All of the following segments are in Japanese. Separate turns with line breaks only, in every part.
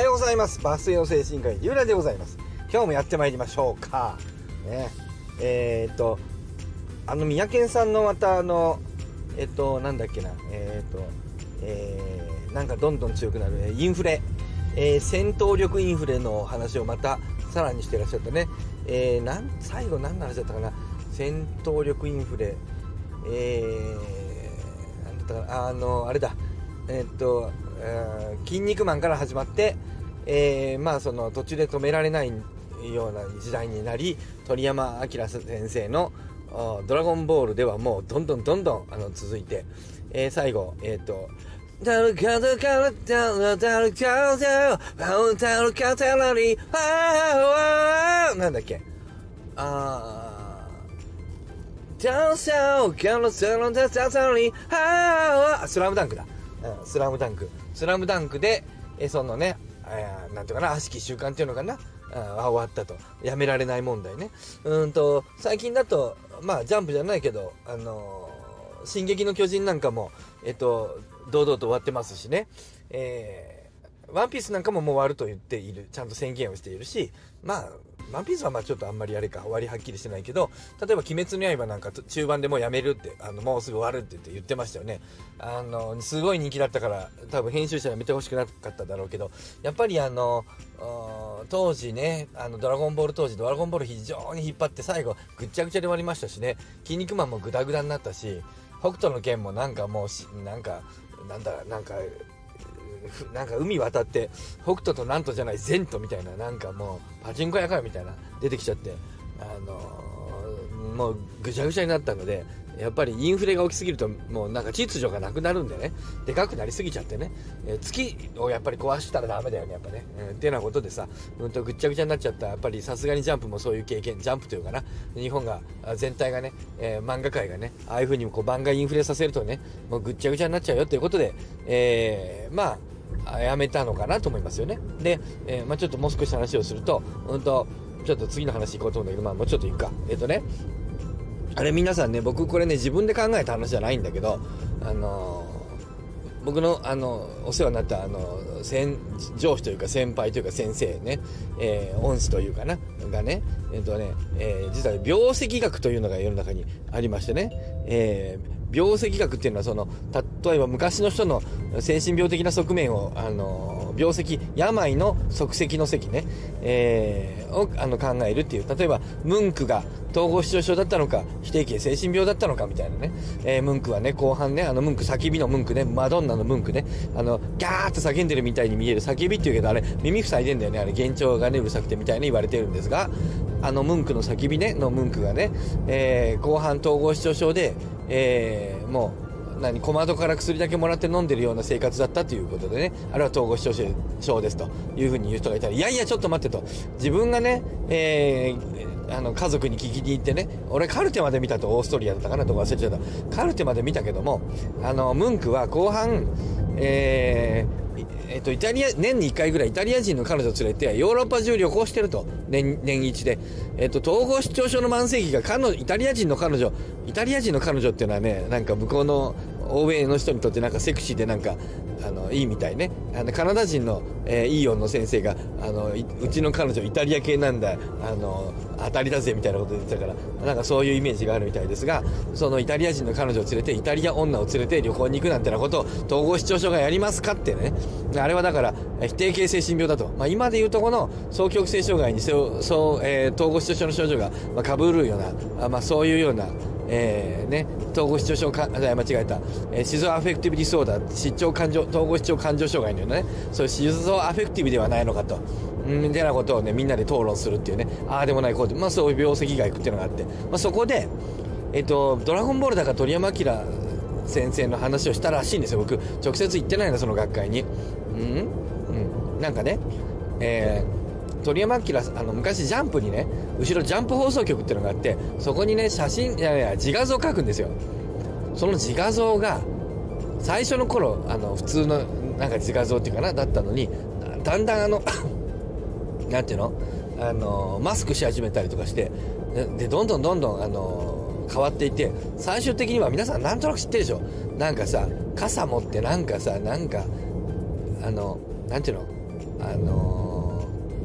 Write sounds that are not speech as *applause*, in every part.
はようございます。バスへの精神科医ゆうらでございます。今日もやってまいりましょうか。ね。えー、っとあの三宅さんのまたあのえっとなんだっけな。えー、っとえー、なんかどんどん強くなるインフレ、えー、戦闘力インフレの話をまたさらにしてらっしゃったね、えー、なん最後何の話だったかな。戦闘力インフレ。えー、なんだったかな。あのあれだ。え、っと「筋肉マン」から始まって、えー、まあその途中で止められないような時代になり鳥山明先生の「ドラゴンボール」ではもうどんどんどんどんあの続いて、えー、最後えっ、ー、と「ダルカダカダダダルカダダダルカダラリハーなんだっけあーダンサーキャロセロダダダリハースラムダンクだ、うん、スラムダンクスラムダンクで、えそのね、えー、なんていうかな、悪しき習慣っていうのかな、あ終わったと。やめられない問題ね。うんと、最近だと、まあ、ジャンプじゃないけど、あのー、進撃の巨人なんかも、えっと、堂々と終わってますしね。えー、ワンピースなんかももう終わると言っている。ちゃんと宣言をしているし、まあ、ワンピースはまあちょっとあんまりあれか、終わりはっきりしてないけど、例えば鬼滅の刃なんか中盤でもうやめるって、あの、もうすぐ終わるって言って言ってましたよね。あの、すごい人気だったから、多分編集者やめてほしくなかっただろうけど、やっぱりあの、当時ね、あの、ドラゴンボール当時、ドラゴンボール非常に引っ張って最後、ぐっちゃぐちゃで終わりましたしね、筋肉マンもグダグダになったし、北斗の剣もなんかもうなんか、なんだ、なんか、*laughs* なんか海渡って北斗となんとじゃない前途みたいななんかもうパチンコ屋かよみたいな出てきちゃってあのー、もうぐちゃぐちゃになったのでやっぱりインフレが起きすぎるともうなんか秩序がなくなるんでねでかくなりすぎちゃってね、えー、月をやっぱり壊したらダメだよねやっぱね、えー、っていうようなことでさうんとぐっちゃぐちゃになっちゃったやっぱりさすがにジャンプもそういう経験ジャンプというかな日本が全体がね、えー、漫画界がねああいう風にこう漫画インフレさせるとねもうぐっちゃぐちゃになっちゃうよということで、えー、まあやめたのかなと思いますよね。で、えー、まあ、ちょっともう少し話をすると、うんと、ちょっと次の話行こうと思うんだけど、まあ、もうちょっと行くか。えっ、ー、とね、あれ皆さんね、僕これね、自分で考えた話じゃないんだけど、あのー、僕の、あの、お世話になった、あの、先、上司というか先輩というか先生ね、えー、恩師というかな、がね、えっ、ー、とね、えー、実は病石学というのが世の中にありましてね、えー、病石学っていうのはその例えば昔の人の精神病的な側面をあの病石病の足跡の石ね、えー、をあの考えるっていう。例えばムンクが統合失調症だったのか否定形精神病だったのかみたいなね、えー、ムンクはね後半ねあのムンク叫びのムンクねマドンナのムンクねあのギャーって叫んでるみたいに見える。叫びっていうけどあれ耳塞いでんだよね。あれ幻聴がねうるさくてみたいに言われてるんですがあのムンクの叫びねのムンクがね、えー、後半統合失調症でえー、もう何小窓から薬だけもらって飲んでるような生活だったということでね。あれは統合失調症ですと。いうふうに言う人がいたらいやいやちょっと待ってと。自分がね、えー、あの家族に聞きに行ってね俺カルテまで見たとオーストリアだったかなとか忘れちゃった。カルテまで見たけどもあのムンクは後半えーえっと、イタリア、年に1回ぐらいイタリア人の彼女を連れてヨーロッパ中旅行してると。年、年一で。えっと、統合失調症の慢性期が彼女、イタリア人の彼女、イタリア人の彼女っていうのはね、なんか向こうの欧米の人にとってなんかセクシーでなんか、あの、いいみたいね。あの、カナダ人の、えー、イーオンの先生が、あの、うちの彼女イタリア系なんだ、あの、当たりだぜみたいなこと言ってたから、なんかそういうイメージがあるみたいですが、そのイタリア人の彼女を連れて、イタリア女を連れて旅行に行くなんてなことを統合失調症がやりますかってね。あれはだから、否定形精神病だと。まあ今で言うとこの、双極性障害にそう、そう、えー、統合失調症の症状が、まあ、被るような、まあそういうような、えー、ね、統合失調症か、間違えた、えー、シゾアフェクティブディソーダー、失調感情、統合失調感情障害のようなね、そういうシゾアフェクティブではないのかと。みたいなことをね、みんなで討論するっていうね、ああでもないこうで、まあそういう病石学っていうのがあって、まあそこで、えっと、ドラゴンボールだから鳥山明先生の話をしたらしいんですよ。僕、直接行ってないの、その学会に。うんうん。なんかね、えー、鳥山明、あの、昔ジャンプにね、後ろジャンプ放送局っていうのがあって、そこにね、写真、いやいや、自画像を描くんですよ。その自画像が、最初の頃、あの、普通の、なんか自画像っていうかな、だったのに、だんだんあの *coughs* なんていうの？あの、マスクし始めたりとかして、で、どんどんどんどん、あの、変わっていって、最終的には皆さんなんとなく知ってるでしょ？なんかさ、傘持ってなんかさ、なんか、あの、なんていうの？あの、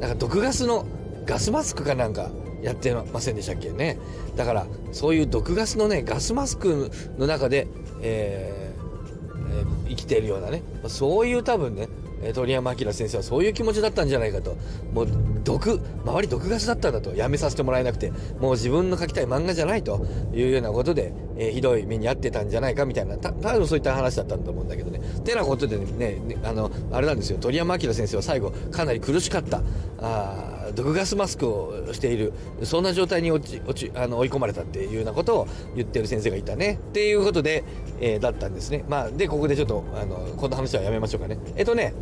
なんか毒ガスのガスマスクかなんかやってませんでしたっけね。だからそういう毒ガスのねガスマスクの中で、えーえー、生きているようなね。そういう多分ね鳥山明先生はそういう気持ちだったんじゃないかと。もう毒周り毒ガスだったんだと。やめさせてもらえなくて。もう自分の描きたい漫画じゃないというようなことで、えー、ひどい目に遭ってたんじゃないかみたいな。多分そういった話だったんだと思うんだけどね。てなことでねねあのあれなんですよ。鳥山明先生は最後かなり苦しかった。あ毒ガスマスクをしている。そんな状態に落ち落ちあの追い込まれたっていうようなことを言ってる先生がいたね。っていうことで、えー、だったんですね。まあでここでちょっとあのこの話はやめましょうかね。えっとね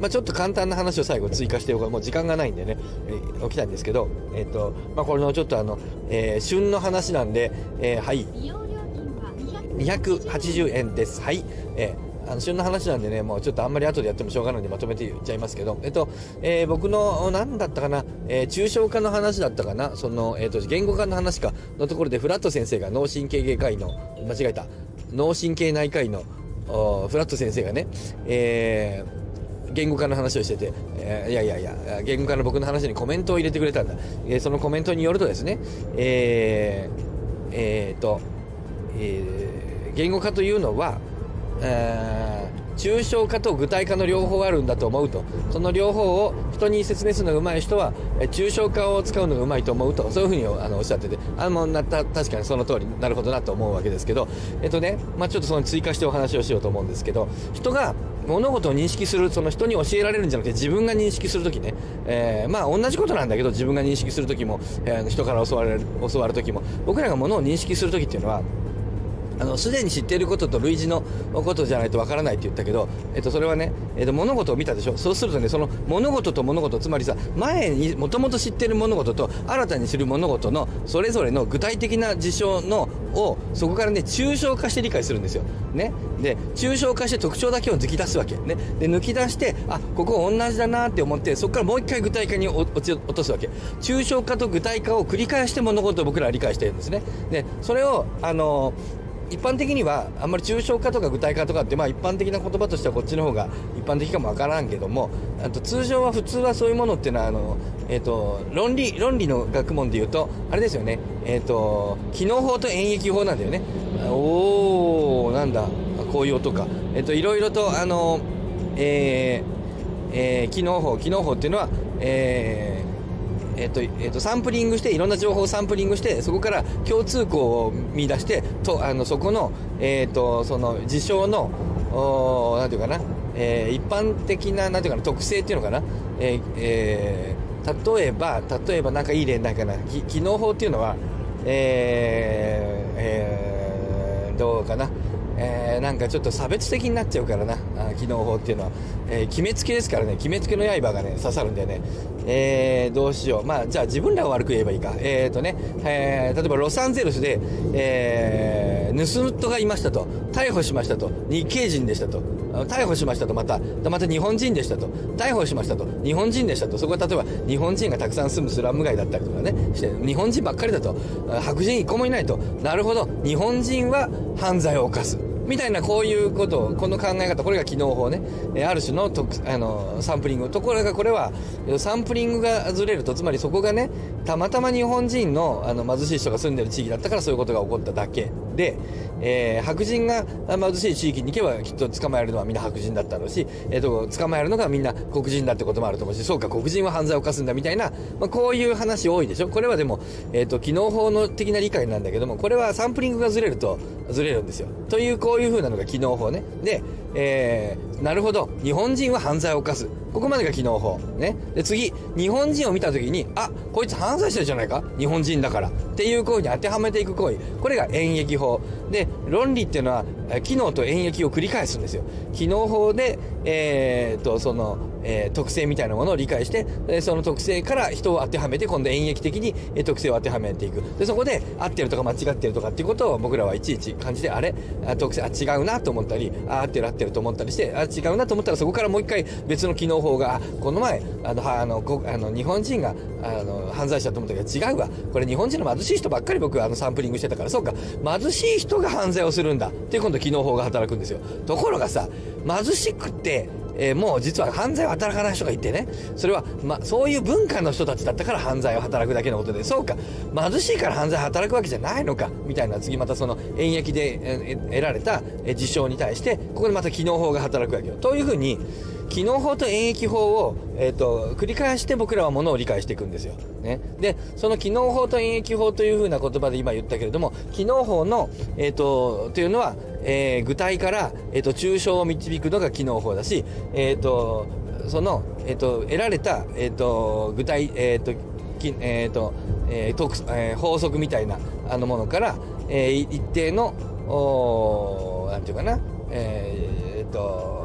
まあ、ちょっと簡単な話を最後追加しておこう。もう時間がないんでね、えー、起きたんですけど、えっ、ー、と、まあ、これのちょっとあの、えー、旬の話なんで、えー、はい。280円です。はい。えーあの旬の話なんでね、もうちょっとあんまり後でやってもしょうがないんでまとめて言っちゃいますけど、えっと、えー、僕の、何だったかな、えー、抽象化の話だったかな、その、えっと、言語化の話か、のところで、フラット先生が脳神経外科医の、間違えた、脳神経内科医の、フラット先生がね、えー、言語化の話をしてて、えー、いやいやいや、言語化の僕の話にコメントを入れてくれたんだ。えー、そのコメントによるとですね、えー、えー、と、えー、言語化というのは、えー、抽象化と具体化の両方あるんだと思うと。その両方を人に説明するのが上手い人は抽象化を使うのが上手いと思うと。そういうふうにあのおっしゃってて。あもうなた確かにその通りなるほどなと思うわけですけど。えっとね、まあ、ちょっとその追加してお話をしようと思うんですけど。人が物事を認識するその人に教えられるんじゃなくて自分が認識するときね、えー、まあ同じことなんだけど自分が認識するときも、えー、人から教わる教わるときも。僕らが物を認識するときっていうのはあの、すでに知っていることと類似のことじゃないとわからないって言ったけど、えっと、それはね、えっと、物事を見たでしょ？そうするとね、その物事と物事、つまりさ、前にもともと知っている物事と新たに知る物事のそれぞれの具体的な事象のを、そこからね、抽象化して理解するんですよ。ね？で、抽象化して特徴だけを抜き出すわけ。ね？で、抜き出して、あ、ここ同じだなって思って、そこからもう一回具体化に落ち落とすわけ。抽象化と具体化を繰り返して物事を僕らは理解してるんですね。で、それを、あの一般的にはあんまり抽象化とか具体化とかってまあ一般的な言葉としてはこっちの方が一般的かもわからんけどもあと通常は普通はそういうものっていうのはあの、えーと、論理論理の学問でいうとあれですよね。えっ、ー、と機能法と演繹法なんだよね。おおなんだ。こういう音か。えっ、ー、といろいろとあのえー、えー、機能法機能法っていうのはえーえっと、えっと、サンプリングして、いろんな情報をサンプリングして、そこから共通項を見出して、と、あの、そこの、えっと、その、事象の、おなんていうかな、えー、一般的な、なんていうかな、特性っていうのかな、えー、えー、例えば、例えばなんかいい例ないかな、機能法っていうのは、えー、えー、どうかな、えー、なんかちょっと差別的になっちゃうからな、あ機能法っていうのは。えー、決めつけですからね、決めつけの刃がね、刺さるんでね、えー、どうしよう。まあ、じゃあ自分らを悪く言えばいいか。えーとね、えー、例えばロサンゼルスで、えー、盗人がいましたと。逮捕しましたと。日系人でしたと。逮捕しましたと、また。また日本人でしたと。逮捕しましたと。日本人でしたと。そこは例えば日本人がたくさん住むスラム街だったりとかね、して、日本人ばっかりだと。白人一個もいないと。なるほど。日本人は犯罪を犯す。みたいなこういうことを、この考え方、これが機能法ね、えある種の特あのサンプリング。ところがこれは、サンプリングがずれると、つまりそこがね、たまたま日本人のあの貧しい人が住んでる地域だったからそういうことが起こっただけで、えー、白人が貧しい地域に行けばきっと捕まえるのはみんな白人だったろうし、えーと、捕まえるのがみんな黒人だってこともあると思うし、そうか、黒人は犯罪を犯すんだみたいな、まあ、こういう話多いでしょ？これはでも、え、ー、と、機能法の的な理解なんだけども、これはサンプリングがずれるとずれるんですよ。という、こういう風なのが機能法ね。で、えー、なるほど。日本人は犯罪を犯す。ここまでが機能法。ね。で、次、日本人を見たときに、あ、こいつ犯罪者じゃないか？日本人だから。っていう行為に当てはめていく行為。これが演繹法。で、論理っていうのは、機能と演繹を繰り返すんですよ。機能法で、えー、っと、その、えー、特性みたいなものを理解して、えその特性から人を当てはめて、今度演繹的に、え特性を当てはめていく。で、そこで合ってるとか間違ってるとかっていうことを僕らはいちいち感じて、あれ？あ特性、あ、違うなと思ったり、あ、合ってる合ってると思ったりして、あ、違うなと思ったらそこからもう一回別の機能法が、この前、あの、はあの、あの日本人が、あの、犯罪者と思ったけど違うわ。これ日本人の貧しい人ばっかり僕あのサンプリングしてたから、そうか、貧しい人が犯罪をするんだ。って今度機能法が働くんですよ。ところがさ、貧しくて、えー、もう実は犯罪を働かない人がいてね、それは、ま、そういう文化の人たちだったから犯罪を働くだけのことで、そうか、貧しいから犯罪働くわけじゃないのか、みたいな、次またその演劇で、得られた事象に対して、ここでまた機能法が働くわけよ。というふうに、機能法と演疫法を、えーと、繰り返して僕らはものを理解していくんですよ。ね、でその機能法と演疫法というふうな言葉で今言ったけれども機能法の、えーと、というのは、えー、具体から、えーと、抽象を導くのが機能法だし、えー、とその、えー、と得られた、えー、と具体、えーときえーとえー特えー、法則みたいなあのものから、えー、一定のおなんていうかな、えー、っと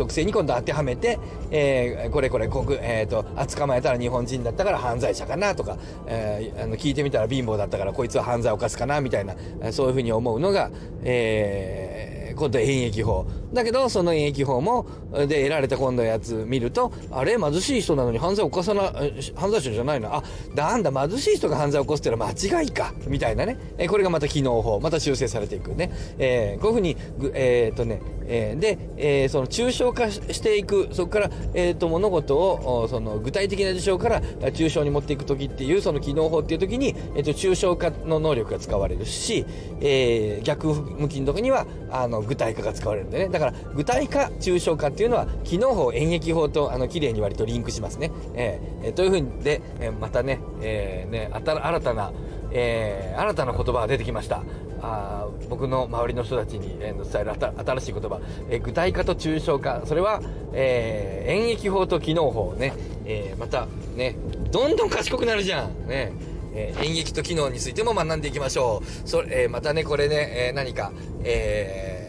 特性に今度当てはめて、えー、これこれ国、えーと、と捕まえたら日本人だったから犯罪者かなとか、えー、あの聞いてみたら貧乏だったからこいつは犯罪を犯すかなみたいなそういうふうに思うのが、えー今度は演疫法。だけど、その演疫法も、で得られた今度のやつ見ると、あれ貧しい人なのに犯罪を犯さな、犯罪者じゃないな。あ、なんだ、貧しい人が犯罪を起こすってのは間違いか。みたいなね。えこれがまた機能法。また修正されていくね。えー、こういうふうに、えー、っとね、えー、で、え、その抽象化していく、そこから、え、っと、物事を、その具体的な事象から抽象に持っていくときっていう、その機能法っていうときに、えっと、抽象化の能力が使われるし、え、逆向きのときには、あの、具体化が使われるんでね。だから、具体化、抽象化っていうのは、機能法、演疫法と、あの、綺麗に割とリンクしますね。えー、というふうにで、えまたね、えー、ね、新たな、えー、新たな言葉が出てきました。あ僕の周りの人たちに、えー、伝える新しい言葉、えー、具体化と抽象化それは、えー、演疫法と機能法ね、えー、またねどんどん賢くなるじゃんねえー、演劇と機能についても学んでいきましょう。それ、えー、またね、これね、えー、何か、えー、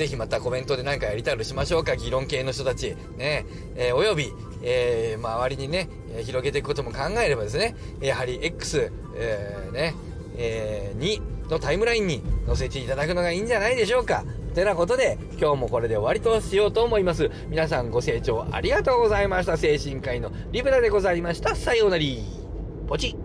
ぜひまたコメントで何かやりたりしましょうか、議論系の人たち。ね、えー、および、えー、周りにね、広げていくことも考えればですね、やはり X、えー、ね、えー、に、のタイムラインに載せていただくのがいいんじゃないでしょうか。てなことで、今日もこれで終わりとしようと思います。皆さんご清聴ありがとうございました。精神科医のリブラでございました。さようなら。ポチッ。